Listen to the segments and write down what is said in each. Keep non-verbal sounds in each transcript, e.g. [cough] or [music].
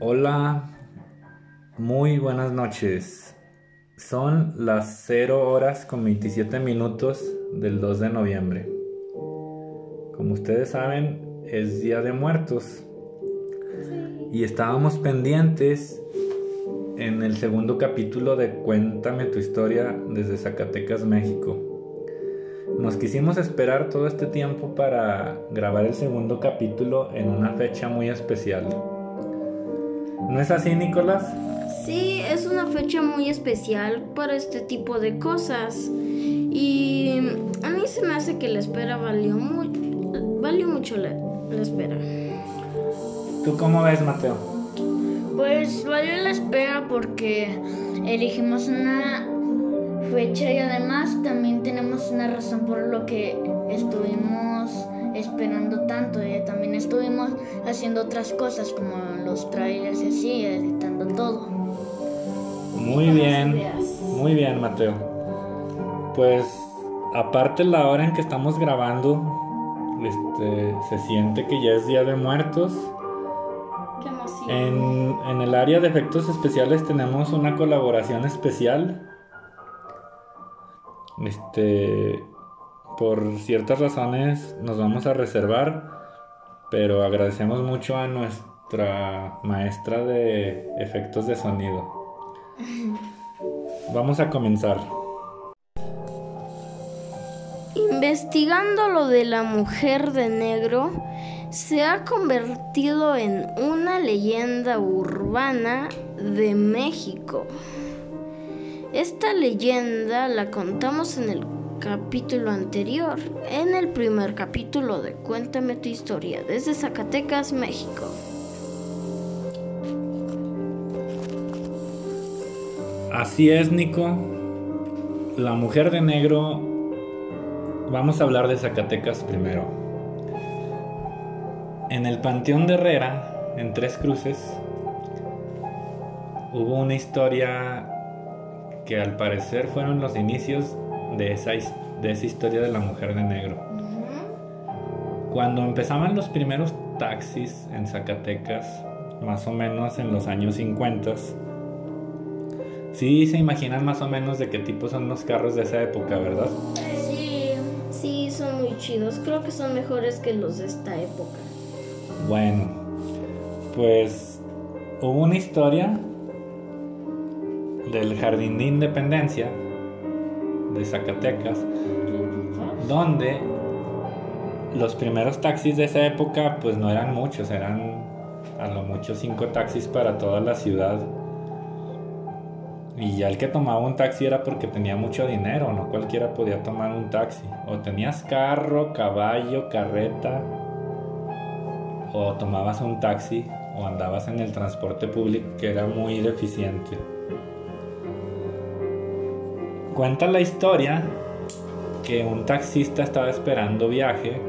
Hola, muy buenas noches. Son las 0 horas con 27 minutos del 2 de noviembre. Como ustedes saben, es Día de Muertos. Y estábamos pendientes en el segundo capítulo de Cuéntame tu historia desde Zacatecas, México. Nos quisimos esperar todo este tiempo para grabar el segundo capítulo en una fecha muy especial. ¿No es así, Nicolás? Sí, es una fecha muy especial para este tipo de cosas. Y a mí se me hace que la espera valió, mu valió mucho la, la espera. ¿Tú cómo ves, Mateo? Pues valió la espera porque elegimos una fecha y además también tenemos una razón por lo que estuvimos esperando tanto. ¿eh? También estuvimos haciendo otras cosas como los trailers y así, editando todo. Muy bien, muy bien, Mateo. Pues aparte la hora en que estamos grabando, este, se siente que ya es Día de Muertos. Qué emoción. En, en el área de efectos especiales tenemos una colaboración especial. Este, por ciertas razones nos vamos a reservar, pero agradecemos mucho a nuestra maestra de efectos de sonido. [laughs] Vamos a comenzar. Investigando lo de la mujer de negro, se ha convertido en una leyenda urbana de México. Esta leyenda la contamos en el capítulo anterior, en el primer capítulo de Cuéntame tu historia desde Zacatecas, México. Así es, Nico. La mujer de negro. Vamos a hablar de Zacatecas primero. En el Panteón de Herrera, en Tres Cruces, hubo una historia que al parecer fueron los inicios de esa, de esa historia de la mujer de negro. Cuando empezaban los primeros taxis en Zacatecas, más o menos en los años 50, sí se imaginan más o menos de qué tipo son los carros de esa época, ¿verdad? Sí, sí, son muy chidos. Creo que son mejores que los de esta época. Bueno, pues hubo una historia del Jardín de Independencia de Zacatecas, donde los primeros taxis de esa época pues no eran muchos, eran a lo mucho cinco taxis para toda la ciudad. Y ya el que tomaba un taxi era porque tenía mucho dinero, no cualquiera podía tomar un taxi. O tenías carro, caballo, carreta, o tomabas un taxi, o andabas en el transporte público que era muy deficiente. Cuenta la historia que un taxista estaba esperando viaje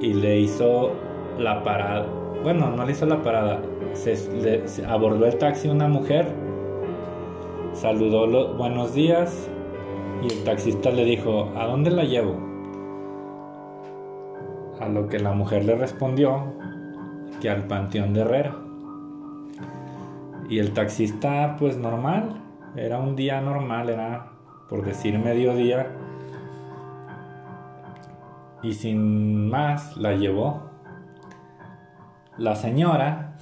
y le hizo la parada. Bueno, no le hizo la parada. Se, le- abordó el taxi una mujer, saludó los buenos días y el taxista le dijo, ¿a dónde la llevo? A lo que la mujer le respondió que al Panteón de Herrera. Y el taxista, pues normal, era un día normal, era por decir mediodía. Y sin más, la llevó. La señora,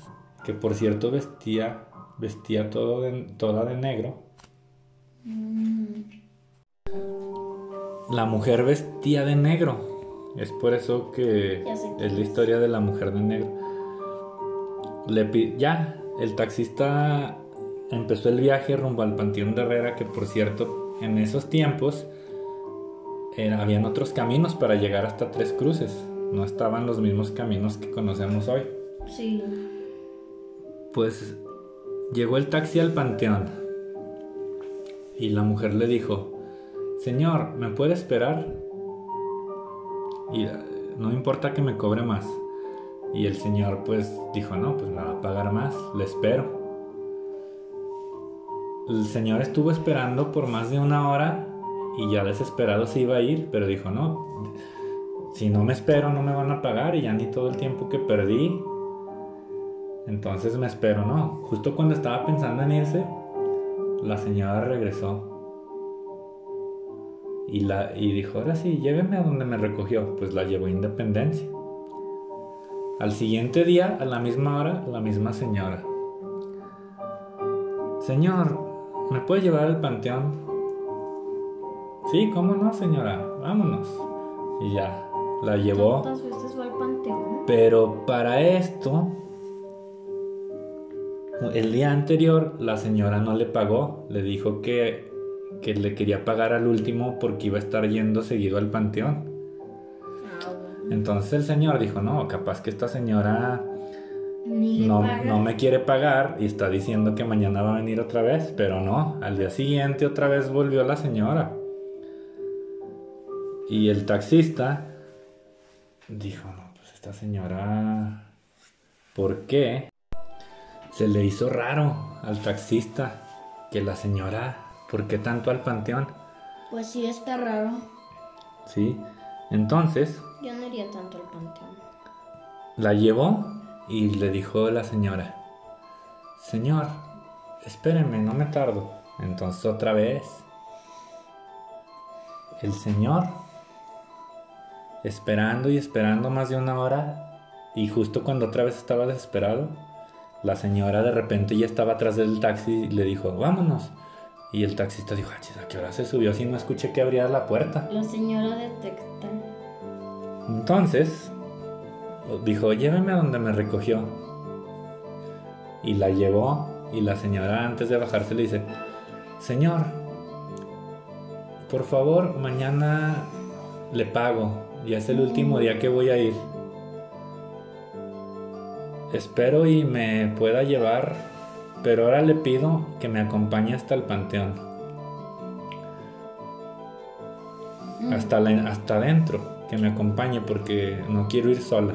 que por cierto vestía, vestía todo de- toda de negro. La mujer vestía de negro. Es por eso que es la historia de la mujer de negro. Le ya, el taxista empezó el viaje rumbo al Panteón de Herrera, que por cierto, en esos tiempos era- habían otros caminos para llegar hasta Tres Cruces. No estaban los mismos caminos que conocemos hoy. Sí. Pues llegó el taxi al panteón y la mujer le dijo, Señor, ¿me puede esperar? Y eh, no importa que me cobre más. Y el señor pues dijo, no, pues me va a pagar más, le espero. El señor estuvo esperando por más de una hora y ya desesperado se iba a ir, pero dijo, no, si no me espero no me van a pagar y ya ni todo el tiempo que perdí Entonces me espero, no. Justo cuando estaba pensando en irse, la señora regresó. Y, la, y dijo, ahora sí, lléveme a donde me recogió. Pues la llevó a Independencia. Al siguiente día, a la misma hora, la misma señora. Señor, ¿me puede llevar al panteón? Sí, ¿cómo no, señora? Vámonos. Y ya, la llevó. ¿Cuántas veces fue al panteón? Pero para esto, el día anterior la señora no le pagó. Le dijo que, que le quería pagar al último porque iba a estar yendo seguido al panteón. Ah. Entonces el señor dijo, no, capaz que esta señora no, no me quiere pagar y está diciendo que mañana va a venir otra vez, pero no, al día siguiente otra vez volvió la señora. Y el taxista dijo, no, pues esta señora, ¿por qué? Se le hizo raro al taxista que la señora, ¿por qué tanto al panteón? Pues sí, está raro. ¿Sí? Entonces Yo no iría tanto al panteón. La llevó y le dijo la señora, Señor, espéreme, no me tardo. Entonces otra vez, el señor, esperando y esperando más de una hora, y justo cuando otra vez estaba desesperado, la señora de repente ya estaba atrás del taxi y le dijo, vámonos. Y el taxista dijo, "Ah, ¿a qué hora se subió si no escuché que abría la puerta? La señora detecta. Entonces, dijo, lléveme a donde me recogió. Y la llevó y la señora antes de bajarse le dice, Señor, por favor, mañana le pago. Ya es el último día que voy a ir. Espero y me pueda llevar, pero ahora le pido que me acompañe hasta el panteón. Mm. hasta, la- hasta adentro, que me acompañe porque no quiero ir sola,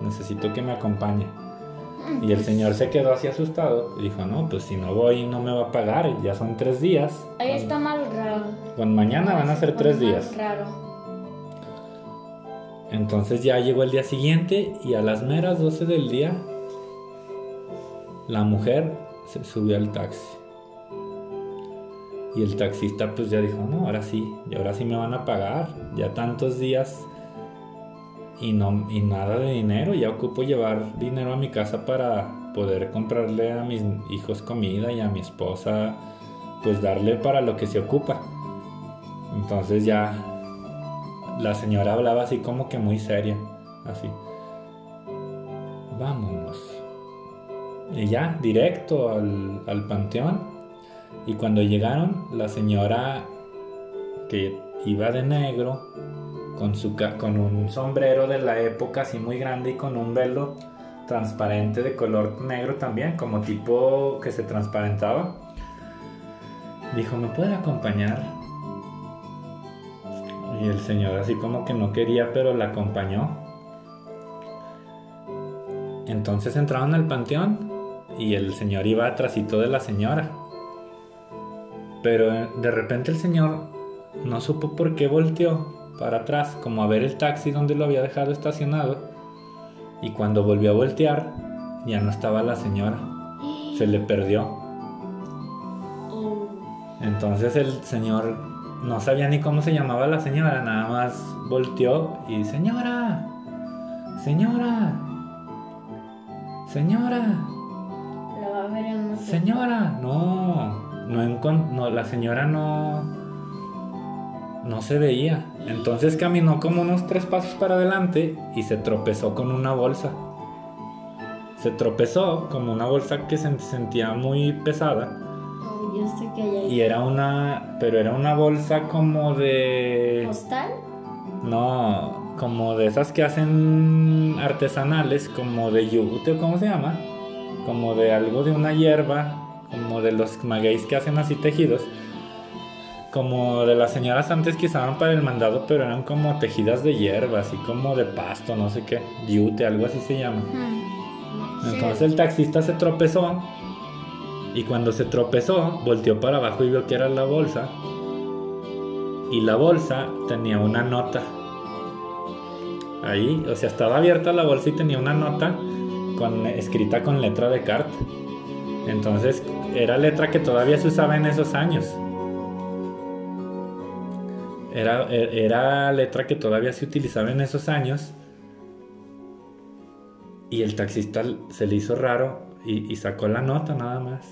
necesito que me acompañe. Mm, Y el señor se quedó así asustado dijo, no, pues si no voy no me va a pagar, ya son tres días. Ahí Con- está mal raro. Con mañana van a ser tres días. Raro. Entonces ya llegó el día siguiente y a las meras 12 del día, la mujer se subió al taxi. Y el taxista pues ya dijo, no, ahora sí, y ahora sí me van a pagar, ya tantos días y, no, y nada de dinero, ya ocupo llevar dinero a mi casa para poder comprarle a mis hijos comida y a mi esposa pues darle para lo que se ocupa. Entonces ya la señora hablaba así como que muy seria, así. Vámonos. Y ya, directo al, al panteón. Y cuando llegaron, la señora que iba de negro, con, su, con un sombrero de la época así muy grande y con un velo transparente de color negro también, como tipo que se transparentaba, dijo, ¿me puede acompañar? Y el señor así como que no quería, pero la acompañó. Entonces entraron al panteón y el señor iba atrásito de la señora. Pero eh, de repente el señor no supo por qué volteó para atrás, como a ver el taxi donde lo había dejado estacionado. Y cuando volvió a voltear, ya no estaba la señora. Se le perdió. Entonces el señor no sabía ni cómo se llamaba la señora, nada más volteó y señora, señora, señora, La va a ver en una señora, no, no, no, la señora no, no se veía. Entonces caminó como unos tres pasos para adelante y se tropezó con una bolsa. Se tropezó como una bolsa que se sentía muy pesada. Oh, que hay. Y era una, pero era una bolsa como de, ¿Postal? no, como de esas que hacen artesanales, como de yute, o ¿cómo se llama? Como de algo de una hierba, como de los magueyes que hacen así tejidos. Como de las señoras antes que usaban para el mandado, pero eran como tejidas de hierba, así como de pasto, no sé qué, yute, algo así se llama. Hmm. Entonces el taxista se tropezó y cuando se tropezó volteó para abajo y vio que era la bolsa y la bolsa tenía una nota. Ahí, o sea, estaba abierta la bolsa y tenía una nota con, escrita con letra de carta. Entonces era letra que todavía se usaba en esos años. Era, e, era letra que todavía se utilizaba en esos años. Y el taxista se le hizo raro y, y sacó la nota nada más.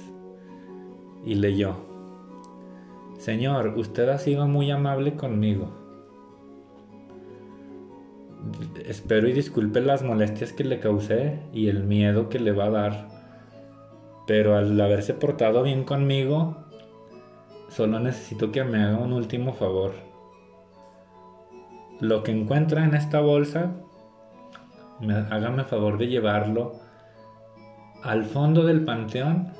Y leyó. Señor, usted ha sido muy amable conmigo. Espero y disculpe las molestias que le causé y el miedo que le va a dar. Pero al haberse portado bien conmigo, solo necesito que me haga un último favor. Lo que encuentra en esta bolsa, hágame favor de llevarlo al fondo del panteón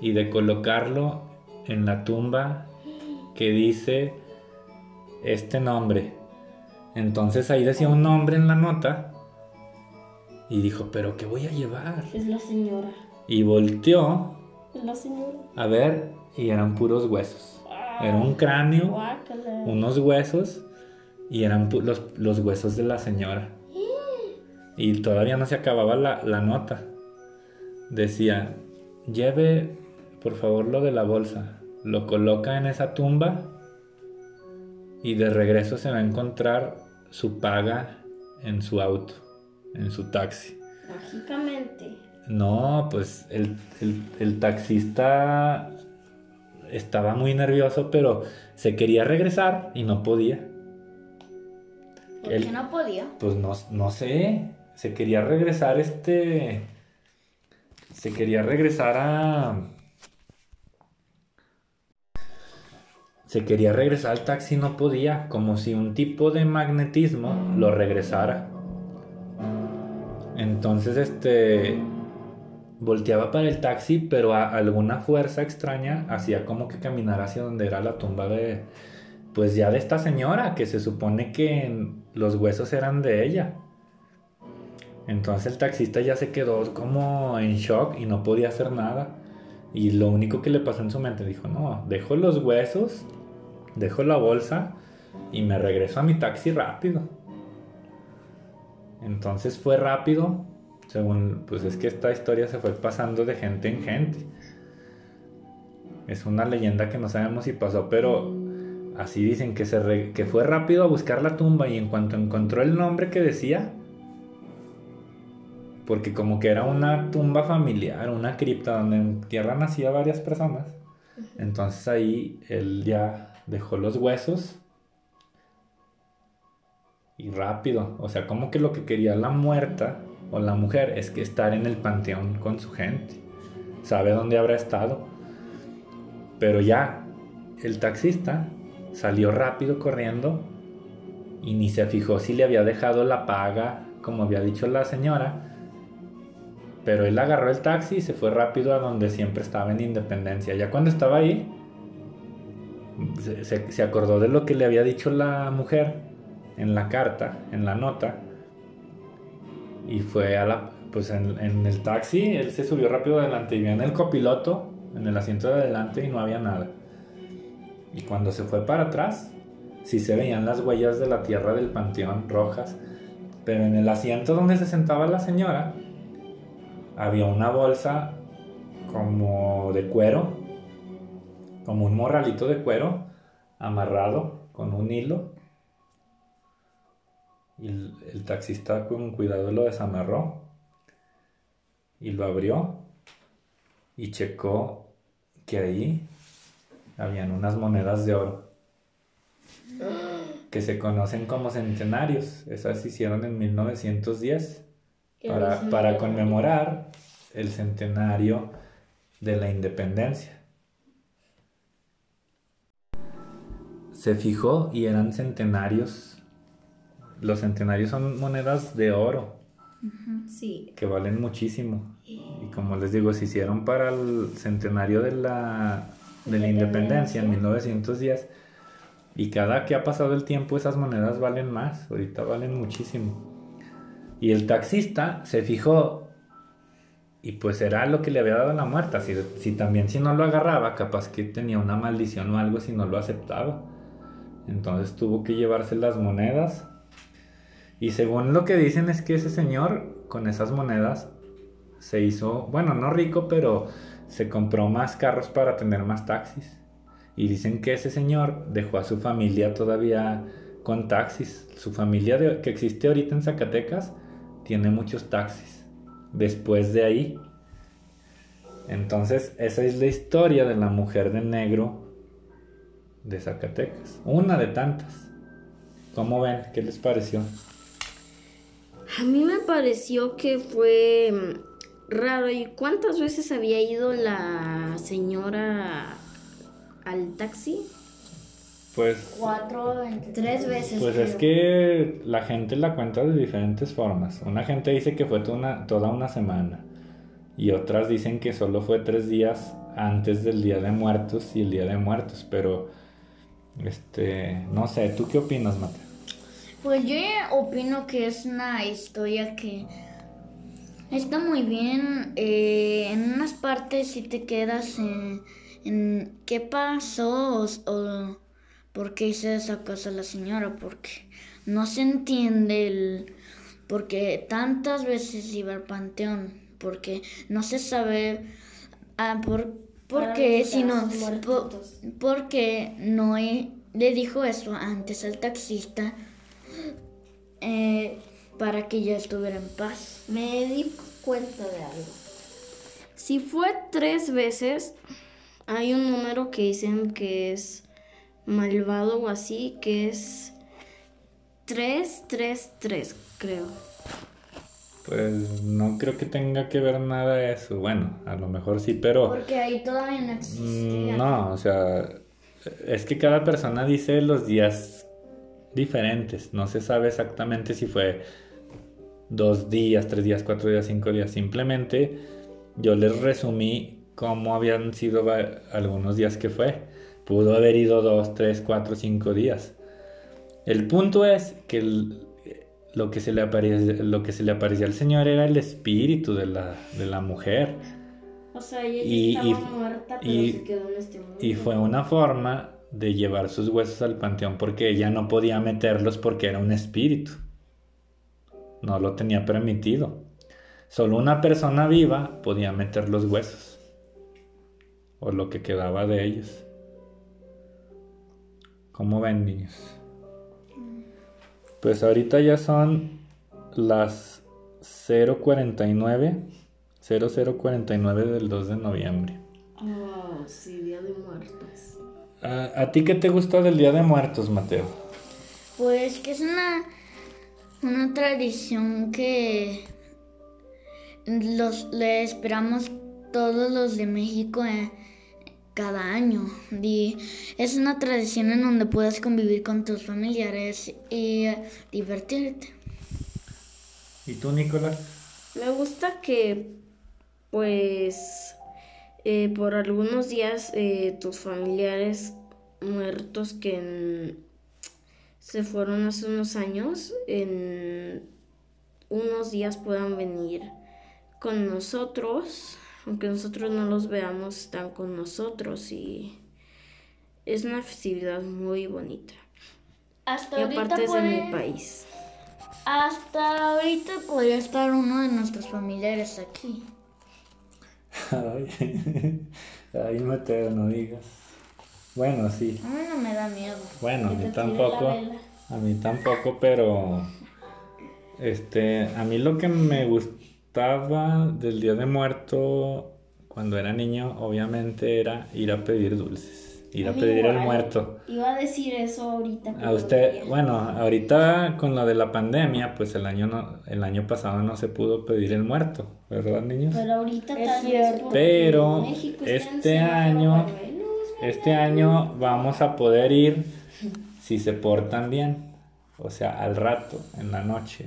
y de colocarlo en la tumba que dice este nombre. Entonces ahí decía un nombre en la nota y dijo, pero ¿qué voy a llevar? Es la señora. Y volteó Es la señora. a ver y eran puros huesos. Era un cráneo, Guácala. unos huesos y eran los, los huesos de la señora. Y todavía no se acababa la, la nota. Decía, lleve por favor lo de la bolsa, lo coloca en esa tumba y de regreso se va a encontrar su paga en su auto, en su taxi. Mágicamente. No, pues el, el- el taxista estaba muy nervioso, pero se quería regresar y no podía. ¿Por qué no podía? Pues no, no sé, se quería regresar este... Se quería regresar a... Se quería regresar al taxi y no podía, como si un tipo de magnetismo lo regresara. Entonces, este... Volteaba para el taxi, pero a alguna fuerza extraña hacía como que caminar hacia donde era la tumba de... Pues ya de esta señora, que se supone que los huesos eran de ella. Entonces el taxista ya se quedó como en shock y no podía hacer nada. Y lo único que le pasó en su mente dijo, no, dejo los huesos, dejo la bolsa y me regreso a mi taxi rápido. Entonces fue rápido, según, pues es que esta historia se fue pasando de gente en gente. Es una leyenda que no sabemos si pasó, pero así dicen que, se re- que fue rápido a buscar la tumba y en cuanto encontró el nombre que decía, porque como que era una tumba familiar, una cripta donde entierran así a varias personas. Entonces ahí él ya dejó los huesos y rápido, o sea, como que lo que quería la muerta o la mujer es que estar en el panteón con su gente. Sabe dónde habrá estado. Pero ya el taxista salió rápido corriendo y ni se fijó si le había dejado la paga, como había dicho la señora. Pero él agarró el taxi y se fue rápido a donde siempre estaba en Independencia. Ya cuando estaba ahí, se, acordó de lo que le había dicho la mujer en la carta, en la nota. Y fue a la... Pues en, en el taxi, él se subió rápido adelante y vio en el copiloto, en el asiento de adelante y no había nada. Y cuando se fue para atrás, sí se veían las huellas de la tierra del panteón rojas. Pero en el asiento donde se sentaba la señora, había una bolsa como de cuero, como un morralito de cuero amarrado con un hilo. Y el, el taxista con cuidado lo desamarró y lo abrió y checó que ahí habían unas monedas de oro que se conocen como centenarios. Esas se hicieron en 1910 Qué para, para conmemorar el centenario de la independencia. Se fijó y eran centenarios. Los centenarios son monedas de oro Sí. que valen muchísimo. Y como les digo, se hicieron para el centenario de la, de la independencia en 1910. Y cada que ha pasado el tiempo esas monedas valen más. Ahorita valen muchísimo. Y el taxista se fijó y pues era lo que le había dado la muerta. Si, si también si no lo agarraba, capaz que tenía una maldición o algo si no lo aceptaba. Entonces tuvo que llevarse las monedas. Y según lo que dicen es que ese señor con esas monedas se hizo, bueno, no rico, pero se compró más carros para tener más taxis. Y dicen que ese señor dejó a su familia todavía con taxis. Su familia que existe ahorita en Zacatecas tiene muchos taxis. Después de ahí. Entonces, esa es la historia de la mujer de negro de Zacatecas. Una de tantas. ¿Cómo ven? ¿Qué les pareció? A mí me pareció que fue mm, raro. ¿Y cuántas veces había ido la señora al taxi? Pues. Cuatro, tres veces. Pues es que la gente la cuenta de diferentes formas. Una gente dice que fue toda una, toda una semana. Y otras dicen que solo fue tres días antes del Día de Muertos y el Día de Muertos. Pero, este, no sé, ¿tú qué opinas, Mate? Pues yo opino que es una historia que está muy bien. Eh, en unas partes si te quedas en, en qué pasó o, por qué hizo esa cosa la señora, porque no se entiende el por qué tantas veces iba al panteón, porque no se sabe ah, por, por qué, sino por, porque no le dijo eso antes al taxista eh, para que ya estuviera en paz. Me di cuenta de algo. Si fue tres veces, hay un número que dicen que es malvado o así, que es 333, creo. Pues no creo que tenga que ver nada eso. Bueno, a lo mejor sí, pero... Porque ahí todavía no existía. Mm, no, o sea, es que cada persona dice los días diferentes. No se sabe exactamente si fue dos días, tres días, cuatro días, cinco días. Simplemente yo les resumí cómo habían sido algunos días que fue. Pudo haber ido dos, tres, cuatro, cinco días. El punto es que lo, que se le aparecía, lo que se le aparecía al Señor era el espíritu de la, de la mujer. O sea, ella y, estaba muerta, pero se quedó en este mundo. Y fue una forma de llevar sus huesos al panteón porque ella no podía meterlos porque era un espíritu. No lo tenía permitido. Solo una persona viva podía meter los huesos o lo que quedaba de ellos. ¿Cómo ven, niños? Pues ahorita ya son las 049, 0049 del 2 de noviembre. Oh, sí, Día de Muertos. ¿A, ti qué te gustó del Día de Muertos, Mateo? Pues que es una, una tradición que los, le esperamos todos los de México eh, cada año. Y es una tradición en donde puedes convivir con tus familiares y divertirte. ¿Y tú, Nicolás? Me gusta que, pues, eh, por algunos días eh, tus familiares muertos que se fueron hace unos años, en unos días puedan venir con nosotros, aunque nosotros no los veamos, están con nosotros y es una festividad muy bonita. Hasta y ahorita aparte es de puede- mi país. Hasta ahorita podría estar uno de nuestros familiares aquí. [laughs] Ay, [laughs] ay, Mateo, no digas. Bueno, sí. A mí no me da miedo. Bueno, a mí tampoco. A mí tampoco, pero este, a mí lo que me gustaba del Día de Muerto cuando era niño, obviamente era ir a pedir dulces, ir a, pedir el igual. muerto. Iba a decir eso ahorita. A usted, no. bueno, ahorita con lo de la pandemia, pues el año no, el año pasado no se pudo pedir el muerto, ¿verdad, niños? Pero ahorita Es tal vez Pero México este año- Este año vamos a poder ir si se portan bien, o sea, al rato, en la noche.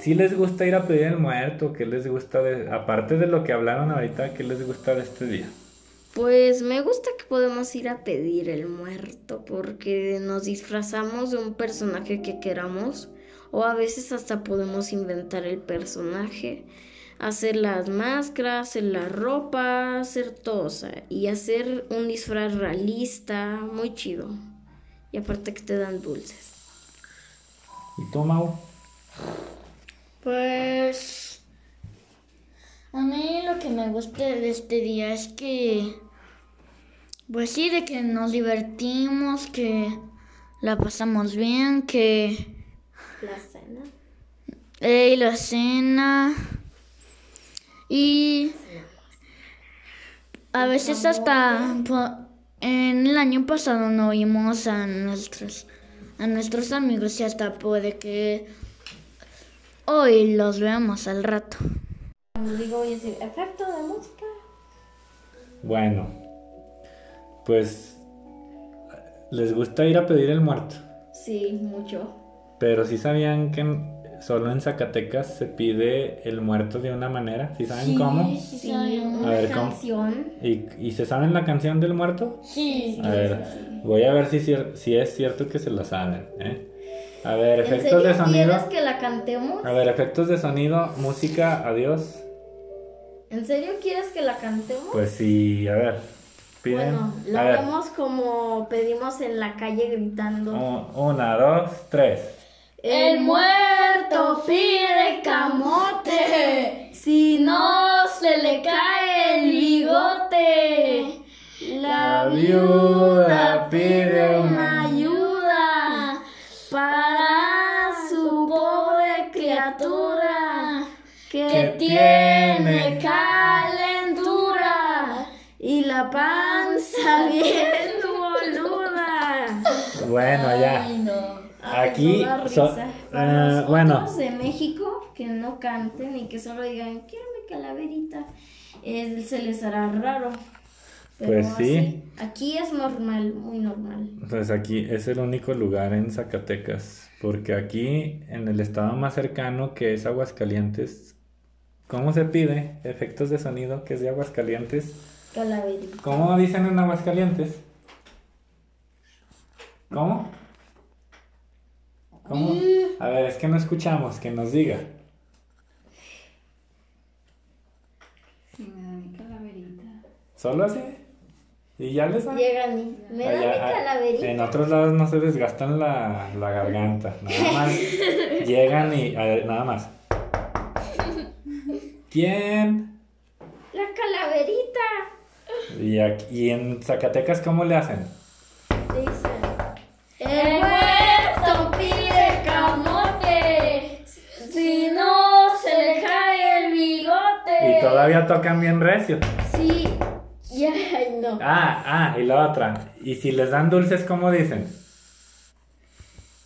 Si les gusta ir a pedir el muerto, ¿qué les gusta de, aparte de lo que hablaron ahorita, qué les gusta de este día? Pues me gusta que podemos ir a pedir el muerto porque nos disfrazamos de un personaje que queramos o a veces hasta podemos inventar el personaje, hacer las máscaras, hacer la ropa, hacer todo o sea, y hacer un disfraz realista, muy chido. Y aparte que te dan dulces. ¿Y tú, Mau? Pues A mí lo que me gusta de este día es que, pues sí, de que nos divertimos, que la pasamos bien, que... La cena. Ey, la cena. Y a veces hasta en el año pasado no vimos a nuestros a nuestros amigos y hasta puede que hoy los veamos al rato. Cuando digo voy a decir efecto de música. Bueno, pues les gusta ir a pedir el muerto, Sí, mucho. pero si sabían que solo en Zacatecas se pide el muerto de una manera, ¿sí saben cómo? Sí, A una ver, ¿cómo? canción. ¿Y, y se saben la canción del muerto? Sí. A ver, voy a ver si, si es cierto que se la saben. ¿eh? A ver, ¿En efectos serio de sonido. quieres que la cantemos? A ver, efectos de sonido, música, adiós. ¿En serio quieres que la cantemos? Pues sí, a ver. Piden. Bueno, a la ver. vemos como pedimos en la calle gritando. Un- Una, dos, tres. El muerto pide camote, si no se le cae el bigote. La viuda pide una ayuda para su pobre criatura que, Que tiene tiene calentura y la panza [laughs] bien [laughs] boluda. Bueno, ya. Ay, Aquí, toda so- risa. Para eh, nosotros bueno. de México que no canten y que solo digan, quiero mi calaverita, eh, se les hará raro. Pero Pues sí. así, aquí es normal, muy normal. Pues aquí es el único lugar en Zacatecas. Porque aquí, en el estado más cercano, que es Aguascalientes, ¿cómo se pide? Efectos de sonido, que es de Aguascalientes. Calaverita. ¿Cómo dicen en Aguascalientes? ¿Cómo? ¿Cómo? A ver, es que no escuchamos, que nos diga. Sí, me da mi calaverita. ¿Solo así? ¿Y ya les da? Llegan y me da Allá, mi ah, calaverita. En otros lados no se desgastan la, la garganta. Nada más [laughs] llegan y. a ver, nada más. ¿Quién? La calaverita. Y, aquí, y en Zacatecas, ¿cómo le hacen? Dice. El muerto todavía tocan bien recio. Sí. [laughs] Ya, no. Ah, ah, y la otra. Y si les dan dulces, ¿cómo dicen?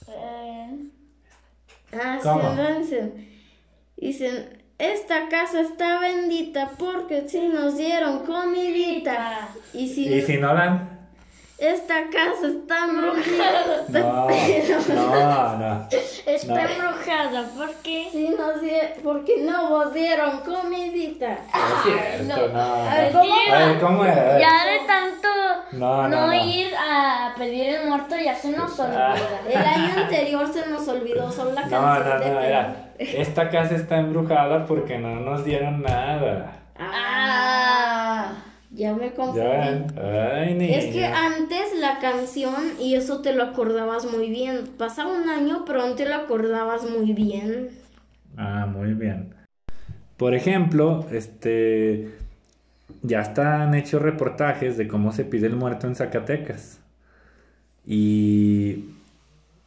Eh, Ah, ¿Cómo? sí, dicen, dicen, esta casa está bendita porque si nos dieron comidita. Y si, Y si no dan. Esta casa está embrujada. No, [laughs] no, no. está No. embrujada porque Si nos die- porque no nos dieron comidita. No es cierto, no. A ver, no. ¿cómo? A ver, ¿cómo? A ver. ya de tanto No, no, no. ir a pedir el muerto ya se nos Ah. olvida. El año anterior se nos olvidó solo la No, canción no, de no, era. Esta casa está embrujada porque no nos dieron nada. Ah, ya me confundí. ¿Ya? Ay, niña. Es que antes la canción, y eso te lo acordabas muy bien. Pasaba un año, pero aún te lo acordabas muy bien. Ah, muy bien. Por ejemplo, este. Ya están hechos reportajes de cómo se pide el muerto en Zacatecas. Y.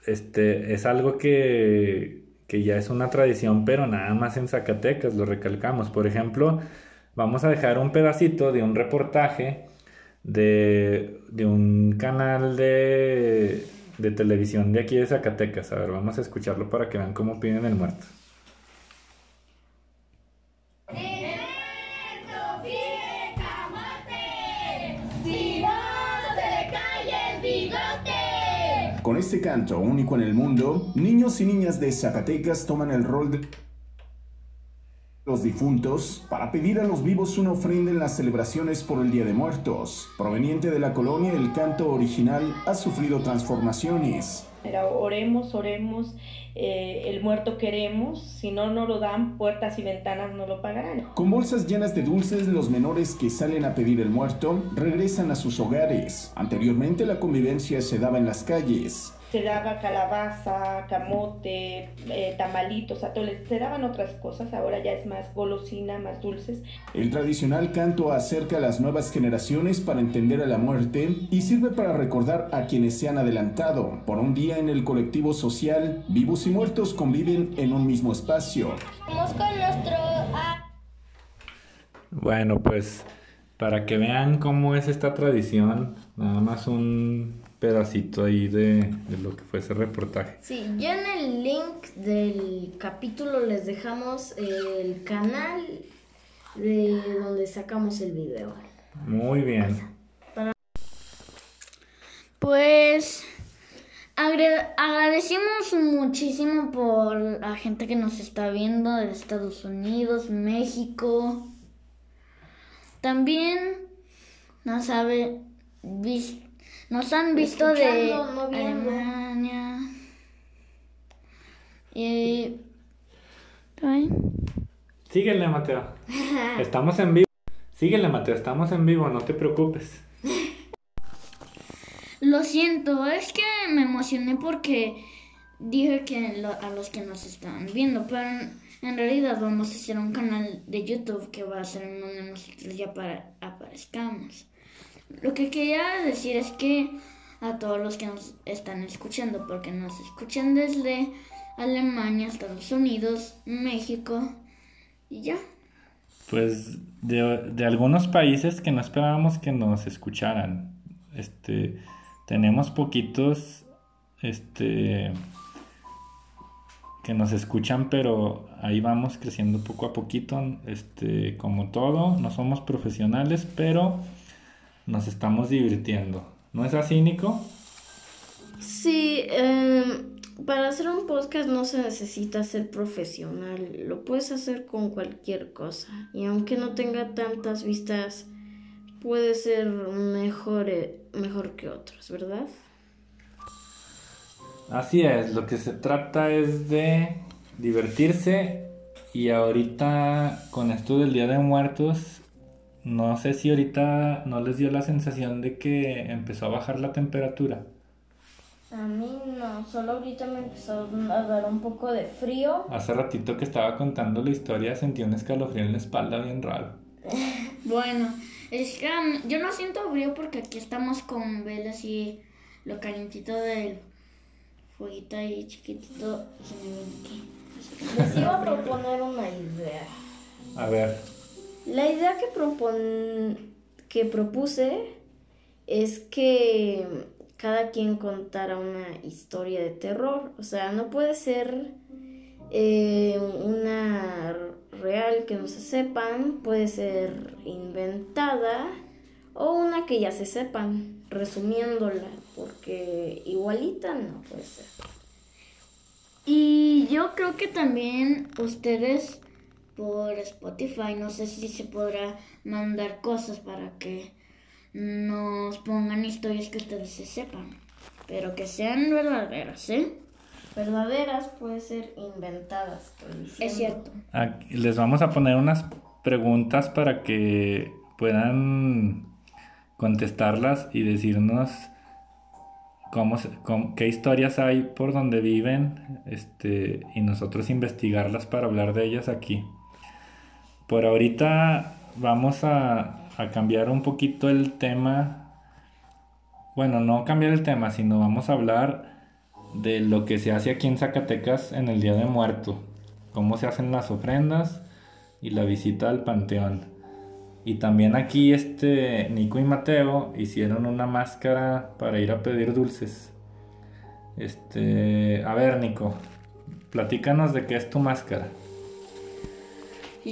Este. Es algo que. que ya es una tradición, pero nada más en Zacatecas, lo recalcamos. Por ejemplo, vamos a dejar un pedacito de un reportaje de, de un canal de, de televisión de aquí de Zacatecas. A ver, vamos a escucharlo para que vean cómo piden el muerto. Con este canto único en el mundo, niños y niñas de Zacatecas toman el rol de los difuntos para pedir a los vivos una ofrenda en las celebraciones por el Día de Muertos. Proveniente de la colonia, el canto original ha sufrido transformaciones. Era oremos, oremos, eh, el muerto queremos, si no no lo dan, puertas y ventanas no lo pagarán. Con bolsas llenas de dulces, los menores que salen a pedir el muerto regresan a sus hogares. Anteriormente la convivencia se daba en las calles. Se daba calabaza, camote, eh, tamalitos, atoles, se daban otras cosas, ahora ya es más golosina, más dulces. El tradicional canto acerca a las nuevas generaciones para entender a la muerte y sirve para recordar a quienes se han adelantado. Por un día en el colectivo social, vivos y muertos conviven en un mismo espacio. Vamos con nuestro... Bueno, pues para que vean cómo es esta tradición, nada más un pedacito ahí de, de lo que fue ese reportaje. Sí, ya en el link del capítulo les dejamos el canal de donde sacamos el video. Muy bien. Pues agradecemos muchísimo por la gente que nos está viendo de Estados Unidos, México. También nos, habe- vis- nos han visto de no. Alemania. Y... Ay. Síguele, Mateo. [laughs] Estamos en vivo. Síguele, Mateo, estamos en vivo, no te preocupes. Lo siento, es que me emocioné porque dije que lo- a los que nos estaban viendo, pero en, en realidad vamos a hacer un canal de YouTube que va a ser en donde nosotros ya para, aparezcamos. Lo que quería decir es que a todos los que nos están escuchando, porque nos escuchan desde Alemania, Estados Unidos, México y ya. Pues de, algunos países que no esperábamos que nos escucharan. Este, tenemos poquitos, este, que nos escuchan, pero ahí vamos creciendo poco a poquito. Este, como todo, no somos profesionales, pero nos estamos divirtiendo. ¿No es así, Nico? Sí, em, para hacer un podcast no se necesita ser profesional, lo puedes hacer con cualquier cosa. Y aunque no tenga tantas vistas, puede ser mejor, eh, mejor que otros, ¿verdad? Así es, lo que se trata es de divertirse y ahorita con esto del Día de Muertos, no sé si ahorita no les dio la sensación de que empezó a bajar la temperatura. A mí no, solo ahorita me empezó a dar un poco de frío. Hace ratito que estaba contando la historia sentí un escalofrío en la espalda bien raro. [laughs] Bueno, es que um, yo no siento frío porque aquí estamos con velas y lo calientito del fueguito ahí chiquitito Les iba a proponer una idea. A ver, La idea que, propon- que propuse es que cada quien contara una historia de terror. O sea, no puede ser eh, una real que no se sepan, puede ser inventada o una que ya se sepan, resumiéndola, porque igualita no puede ser. Y yo creo que también ustedes por Spotify, no sé si se podrá mandar cosas para que nos pongan historias que ustedes se sepan, pero que sean verdaderas, ¿eh? Verdaderas puede ser inventadas. Es cierto. aquí les vamos a poner unas preguntas para que puedan contestarlas y decirnos cómo, se- cómo- qué historias hay por donde viven este, y nosotros investigarlas para hablar de ellas aquí. Por ahorita vamos a, cambiar un poquito el tema. Bueno, no cambiar el tema, sino vamos a hablar de lo que se hace aquí en Zacatecas en el Día de Muerto. Cómo se hacen las ofrendas y la visita al panteón. Y también aquí este Nico y Mateo hicieron una máscara para ir a pedir dulces. Este, a ver, Nico, platícanos de qué es tu máscara.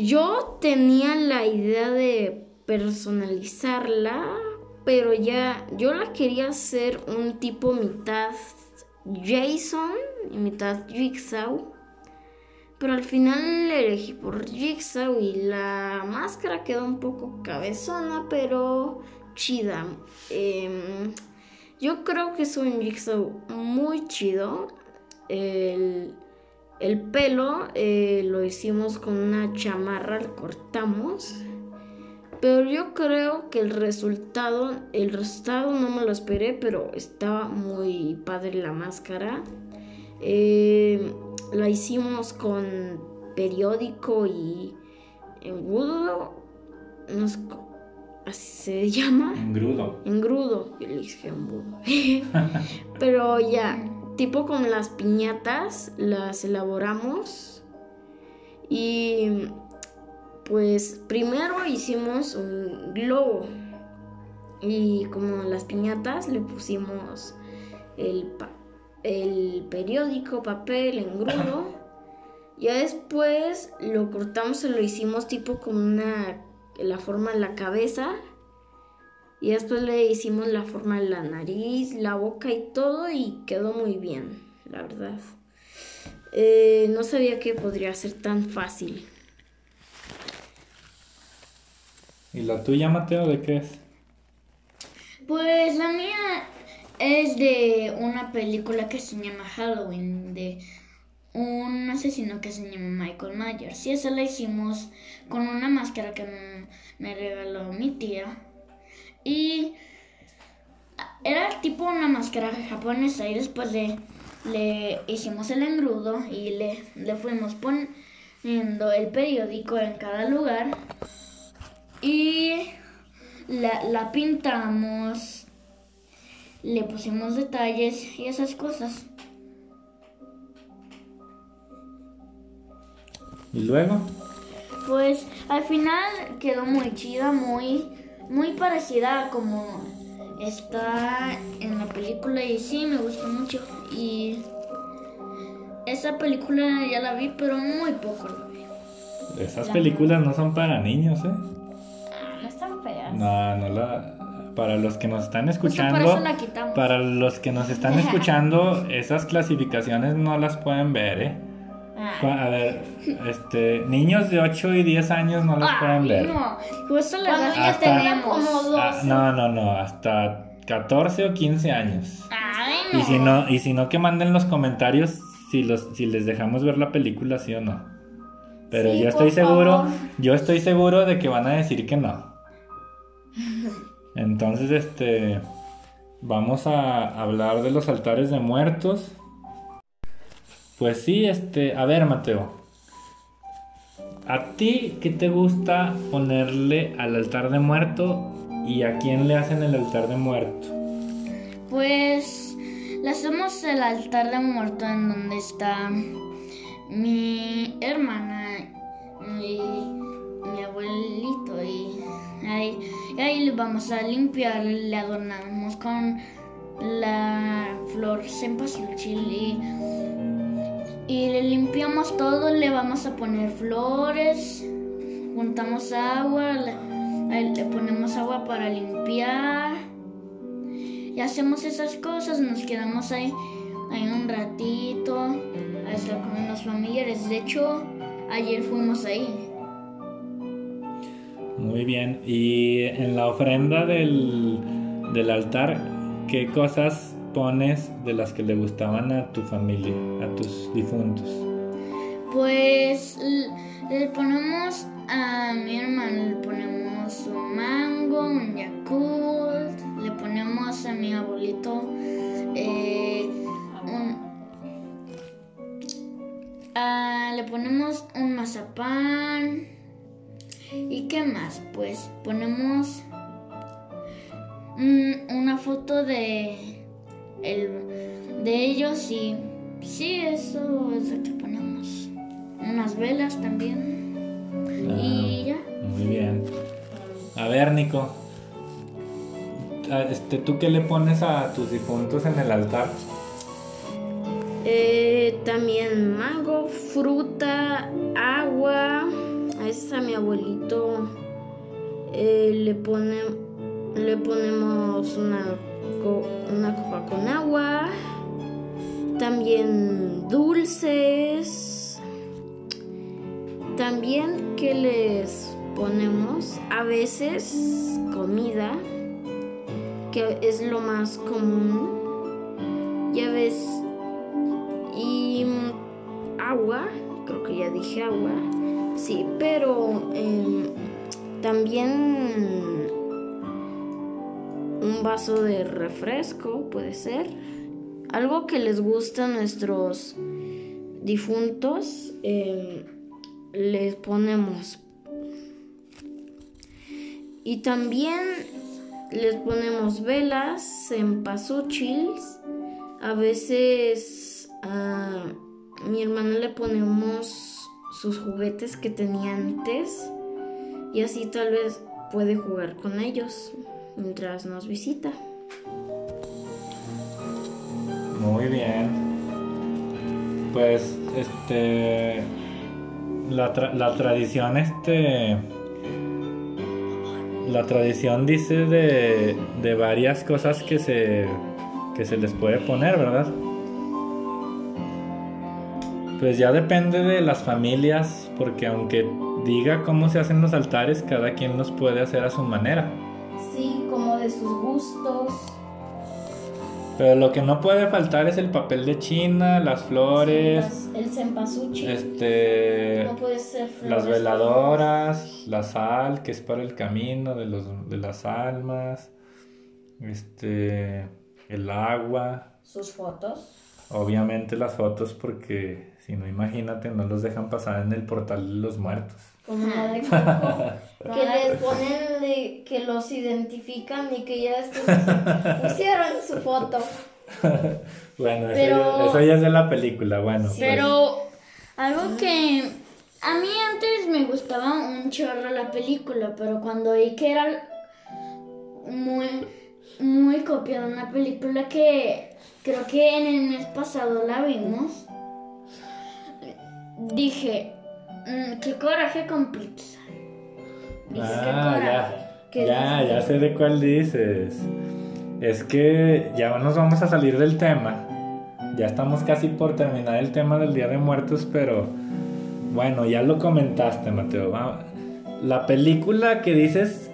Yo tenía la idea de personalizarla, pero ya yo la quería hacer un tipo mitad Jason y mitad Jigsaw. Pero al final elegí por Jigsaw y la máscara quedó un poco cabezona, pero chida. Em, yo creo que es un Jigsaw muy chido. El, el pelo eh, lo hicimos con una chamarra, lo cortamos. Pero yo creo que el resultado, el resultado no me lo esperé, pero estaba muy padre la máscara. Eh, la hicimos con periódico y engrudo, no sé así se llama, Engrudo. engrudo, yo le dije embudo. [laughs] Pero ya, tipo con las piñatas, las elaboramos y pues primero hicimos un globo y como las piñatas le pusimos el, pa- el periódico, papel, engrudo. [coughs] Ya después lo cortamos y lo hicimos tipo con una la forma de la cabeza. Y después le hicimos la forma de la nariz, la boca y todo y quedó muy bien, la verdad. Eh, no sabía que podría ser tan fácil. ¿Y la tuya, Mateo, de qué es? Pues la mía es de una película que se llama Halloween, de un asesino que se llama Michael Myers. Y esa la hicimos con una máscara que me regaló mi tía. Y era tipo una máscara japonesa y después le, le hicimos el engrudo y le, le fuimos poniendo el periódico en cada lugar. Y la, la pintamos, le pusimos detalles y esas cosas. ¿Y luego? Pues al final quedó muy chida, muy, muy parecida a como está en la película y sí, me gustó mucho. Y esa película ya la vi, pero muy poco la vi. Esas películas no son para niños, ¿eh? Ah, no están feas. No, no la... Para los que nos están escuchando, por eso la quitamos. para los que nos están [laughs] escuchando, esas clasificaciones no las pueden ver, ¿eh? Ah, A ver, este, niños de 8 y 10 años no las pueden Ay, ver. no, justo la Cuando edad ya tenemos. como dos. Ah, no, no, no, hasta 14 o 15 años. Ay, no. Y si no, y si no que manden los comentarios si los, si les dejamos ver la película, sí o no. Pero Sí, yo estoy seguro, favor. yo estoy seguro de que van a decir que no. [laughs] Entonces, este, vamos a hablar de los altares de muertos. Pues sí, este, a ver, Mateo. ¿A ti qué te gusta ponerle al altar de muerto y a quién le hacen el altar de muerto? Pues le hacemos el altar de muerto en donde está mi hermana y mi abuelito y ahí, y ahí le vamos a limpiar, le adornamos con la flor cempasúchil y, y le limpiamos todo, le vamos a poner flores, juntamos agua, le, le ponemos agua para limpiar y hacemos esas cosas, nos quedamos ahí, ahí un ratito a estar con los familiares. De hecho, ayer fuimos ahí. Muy bien. Y en la ofrenda del, del altar, ¿qué cosas pones de las que le gustaban a tu familia, a tus difuntos? Pues le ponemos a mi hermano, le ponemos un mango, un yakult, le ponemos a mi abuelito eh, un, ah, le ponemos un mazapán. ¿Y qué más? Pues ponemos una foto de, el, de ellos y sí, eso es lo que ponemos. Unas velas también. Y ya. Muy bien. A ver, Nico. Este, ¿Tú qué le pones a tus difuntos en el altar? Eh, también mango, fruta, agua. A veces a mi abuelito eh, le, pone, le ponemos una, co- una copa con agua. También dulces. También que les ponemos a veces comida, que es lo más común. Ya ves, y agua, creo que ya dije agua, sí, pero em, también vaso de refresco, puede ser. Algo que les gusta a nuestros difuntos, eh, les ponemos. Y también les ponemos velas, cempasúchiles. A veces a mi hermana le ponemos sus juguetes que tenía antes. Y así tal vez puede jugar con ellos mientras nos visita. Muy bien. Pues, este. La, tra- la tradición, este. La tradición dice de, de varias cosas que se, que se les puede poner, ¿verdad? Pues ya depende de las familias, porque aunque diga cómo se hacen los altares, cada quien los puede hacer a su manera. Sí, de sus gustos. Pero lo que no puede faltar es el papel de China, las flores, El cempasúchil. este, No puede ser flores. las veladoras, la sal, que es para el camino de, los, de las almas, este, el agua, Sus fotos. obviamente las fotos porque si no imagínate no los dejan pasar en el portal de los muertos. Como la de [laughs] Coco. que les ponen de- que los identifican y que ya después [laughs] pusieron su foto. [laughs] Bueno, eso, Pero- ya, eso ya es de la película, bueno. pues, Pero algo que a mí antes me gustaba un chorro la película, pero cuando vi que era muy, muy copiada una película que creo que en el mes pasado la vimos, dije, "Mm, qué coraje con qué Ah, ya. ¿Qué Ya, dices? ya sé de cuál dices. Es que ya nos vamos a salir del tema. Ya estamos casi por terminar el tema del Día de Muertos, pero bueno, ya lo comentaste, Mateo. La película que dices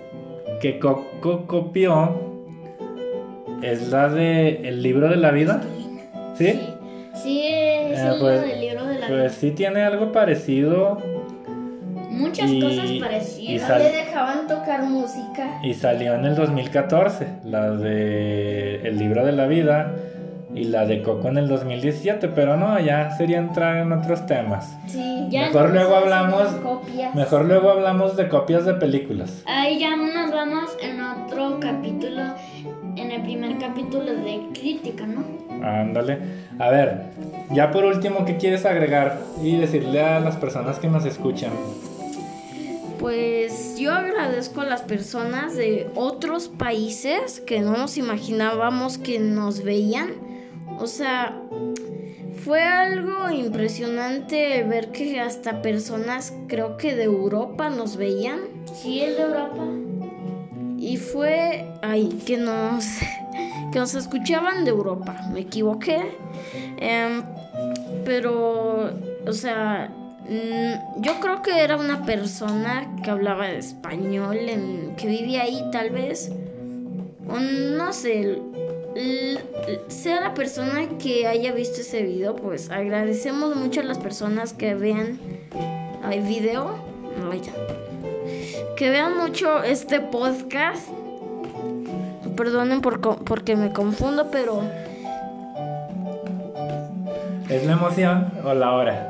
que Coco copió es la de El libro de la vida. ¿Sí? Sí, sí es Eh, el pues- libro de la Pues sí tiene algo parecido Muchas y- cosas parecidas. sal- Le dejaban tocar música. Y salió en el 2014, la de El libro de la vida y la de Coco en el 2017, pero no, ya sería entrar en otros temas. Sí. Ya Mejor no luego hablamos, copias. mejor luego hablamos de copias de películas. Ahí ya nos vamos en otro capítulo, en el primer capítulo de crítica, ¿no? Ándale. A ver, ya por último, ¿qué quieres agregar y decirle a las personas que nos escuchan? Pues yo agradezco a las personas de otros países que no nos imaginábamos que nos veían. O sea, fue algo impresionante ver que hasta personas, creo que de Europa, nos veían. Sí, es de Europa. Y fue ahí que nos, que nos escuchaban de Europa. Me equivoqué. Em, pero, o sea, mm, yo creo que era una persona que hablaba español, en, que vivía ahí tal vez. O no sé, sea la persona que haya visto ese video, pues agradecemos mucho a las personas que vean el video. Que vean mucho este podcast. Perdonen por co- porque me confundo, pero ¿Es la emoción o la hora?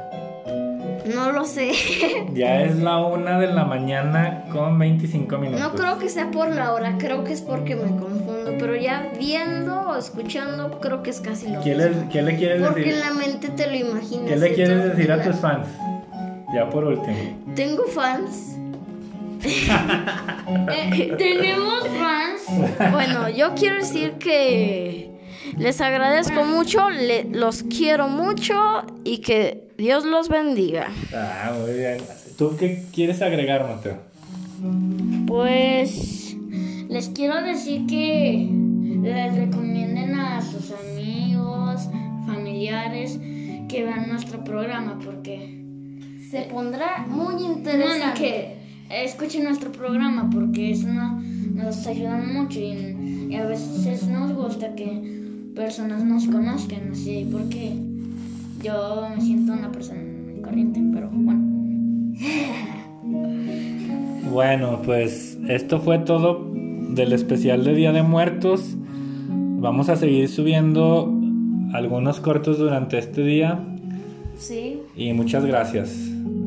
no lo sé. [laughs] Ya es la una de la mañana con 25 minutos. No creo que sea por la hora, creo que es porque me confundo, pero ya viendo o escuchando creo que es casi lo ¿Qué le, mismo. qué le quieres Porque decir? en la mente te lo imaginas. ¿Qué le quieres decir a tus fans? Ya por último. Tengo fans. Eh, tenemos fans. Bueno, yo quiero decir que les agradezco mucho, le- los quiero mucho y que Dios los bendiga. Ah, muy bien. ¿Tú qué quieres agregar, Mateo? Pues les quiero decir que les recomienden a sus amigos, familiares que vean nuestro programa porque Se pondrá muy interesante. que escuchen nuestro programa porque eso no- nos ayuda mucho y, y a veces nos gusta que personas nos conozcan así porque yo me siento una persona muy corriente pero bueno [laughs] Bueno, pues esto fue todo del especial de Día de Muertos. Vamos a seguir subiendo algunos cortos durante este día. Sí. Y muchas gracias.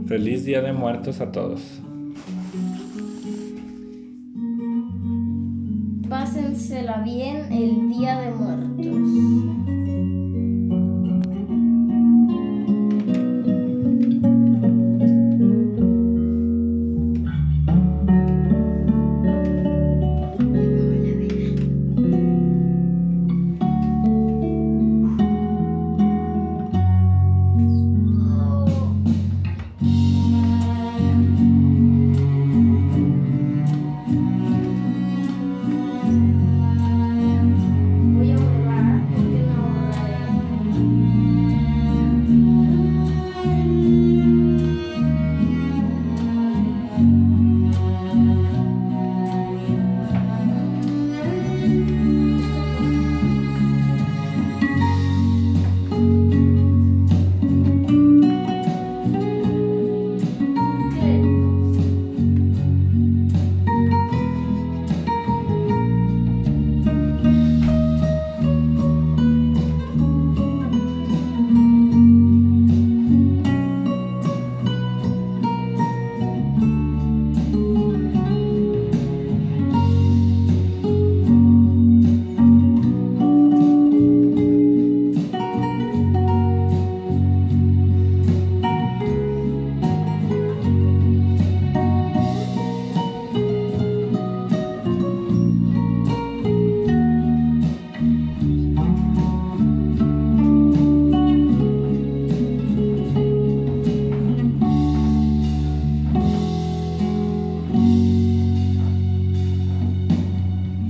Feliz Día de Muertos a todos. Pásensela bien el Día de Muertos.